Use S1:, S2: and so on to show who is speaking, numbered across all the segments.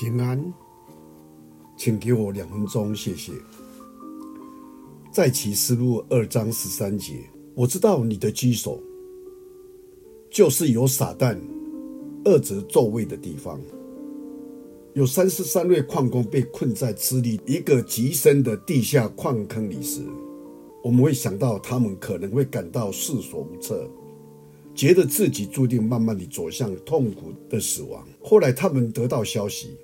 S1: 平安，请给我两分钟，谢谢。在启示录二章十三节，我知道你的居所，就是有撒旦、二者座位的地方。有三十三位矿工被困在智利一个极深的地下矿坑里时，我们会想到他们可能会感到束手无策。觉得自己注定慢慢地走向痛苦的死亡。后来，他们得到消息，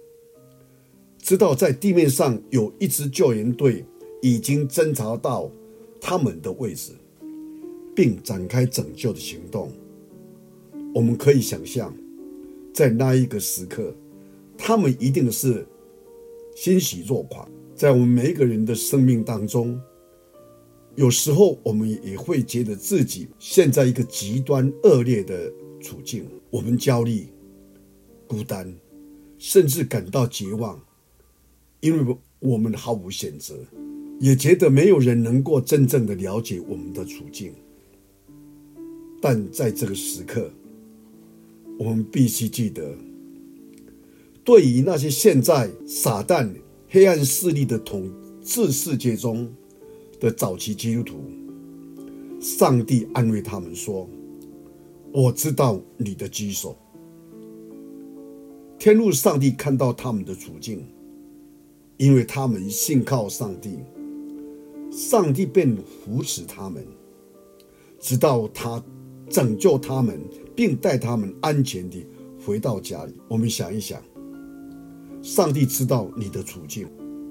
S1: 知道在地面上有一支救援队已经侦察到他们的位置，并展开拯救的行动。我们可以想象，在那一个时刻，他们一定是欣喜若狂。在我们每一个人的生命当中，有时候我们也会觉得自己陷在一个极端恶劣的处境，我们焦虑、孤单，甚至感到绝望，因为我们毫无选择，也觉得没有人能够真正的了解我们的处境。但在这个时刻，我们必须记得，对于那些现在撒旦黑暗势力的统治世界中。的早期基督徒，上帝安慰他们说：“我知道你的居所。”天路上帝看到他们的处境，因为他们信靠上帝，上帝便扶持他们，直到他拯救他们，并带他们安全地回到家里。我们想一想，上帝知道你的处境，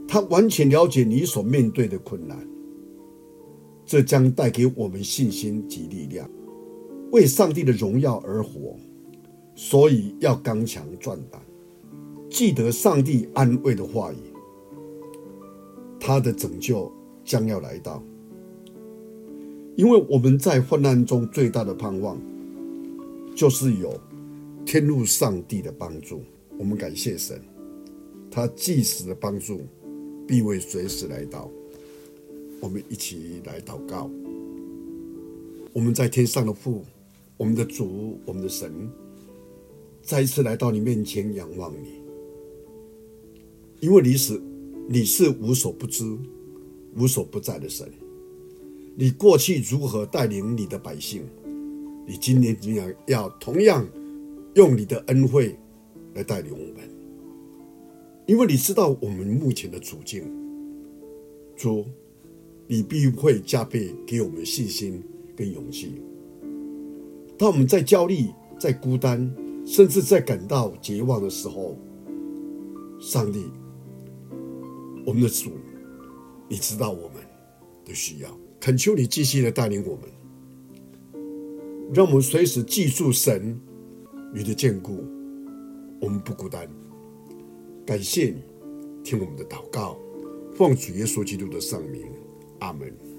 S1: 他完全了解你所面对的困难。这将带给我们信心及力量，为上帝的荣耀而活。所以要刚强壮胆，记得上帝安慰的话语，他的拯救将要来到。因为我们在患难中最大的盼望，就是有天路上帝的帮助。我们感谢神，他即时的帮助必会随时来到。我们一起来祷告。我们在天上的父，我们的主，我们的神，再一次来到你面前仰望你，因为你是你是无所不知、无所不在的神。你过去如何带领你的百姓，你今年怎样要同样用你的恩惠来带领我们，因为你知道我们目前的处境，主。你必会加倍给我们信心跟勇气。当我们在焦虑、在孤单，甚至在感到绝望的时候，上帝，我们的主，你知道我们的需要，恳求你继续的带领我们，让我们随时记住神你的眷顾，我们不孤单。感谢你听我们的祷告，奉主耶稣基督的圣名。阿门。